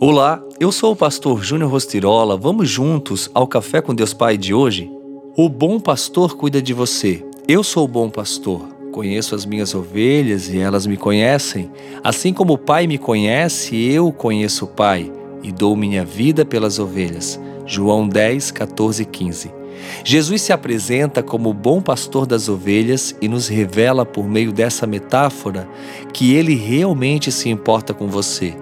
Olá, eu sou o pastor Júnior Rostirola. Vamos juntos ao Café com Deus Pai de hoje? O bom pastor cuida de você. Eu sou o bom pastor. Conheço as minhas ovelhas e elas me conhecem. Assim como o Pai me conhece, eu conheço o Pai e dou minha vida pelas ovelhas. João 10, 14 e 15. Jesus se apresenta como o bom pastor das ovelhas e nos revela por meio dessa metáfora que ele realmente se importa com você.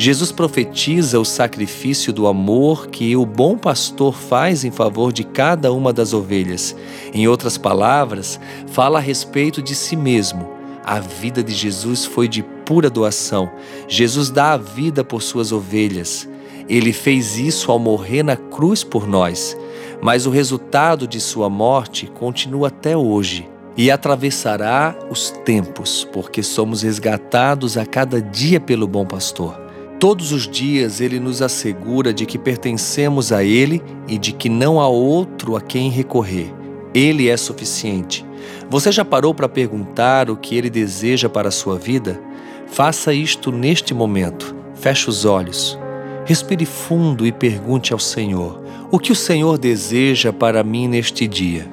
Jesus profetiza o sacrifício do amor que o bom pastor faz em favor de cada uma das ovelhas. Em outras palavras, fala a respeito de si mesmo. A vida de Jesus foi de pura doação. Jesus dá a vida por suas ovelhas. Ele fez isso ao morrer na cruz por nós. Mas o resultado de sua morte continua até hoje e atravessará os tempos, porque somos resgatados a cada dia pelo bom pastor. Todos os dias ele nos assegura de que pertencemos a ele e de que não há outro a quem recorrer. Ele é suficiente. Você já parou para perguntar o que ele deseja para a sua vida? Faça isto neste momento. Feche os olhos. Respire fundo e pergunte ao Senhor: O que o Senhor deseja para mim neste dia?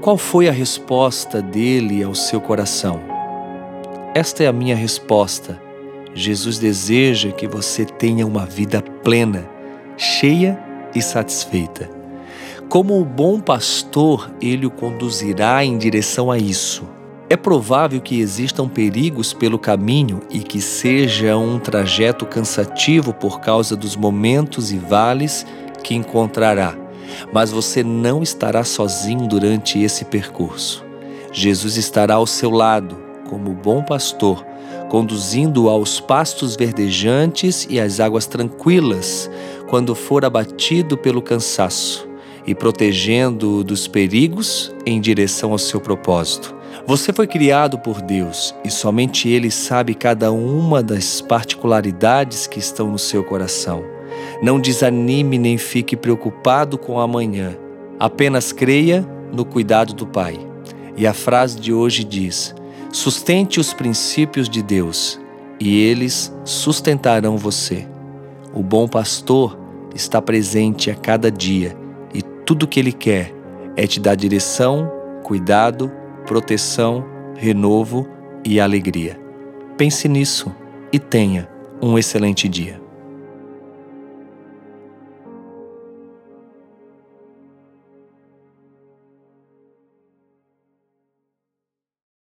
Qual foi a resposta dele ao seu coração? Esta é a minha resposta. Jesus deseja que você tenha uma vida plena, cheia e satisfeita. Como o bom pastor, ele o conduzirá em direção a isso. É provável que existam perigos pelo caminho e que seja um trajeto cansativo por causa dos momentos e vales que encontrará, mas você não estará sozinho durante esse percurso. Jesus estará ao seu lado, como bom pastor, conduzindo-o aos pastos verdejantes e às águas tranquilas, quando for abatido pelo cansaço, e protegendo-o dos perigos em direção ao seu propósito. Você foi criado por Deus e somente Ele sabe cada uma das particularidades que estão no seu coração. Não desanime nem fique preocupado com amanhã. Apenas creia no cuidado do Pai. E a frase de hoje diz: Sustente os princípios de Deus e eles sustentarão você. O bom pastor está presente a cada dia e tudo o que ele quer é te dar direção, cuidado, proteção, renovo e alegria. Pense nisso e tenha um excelente dia.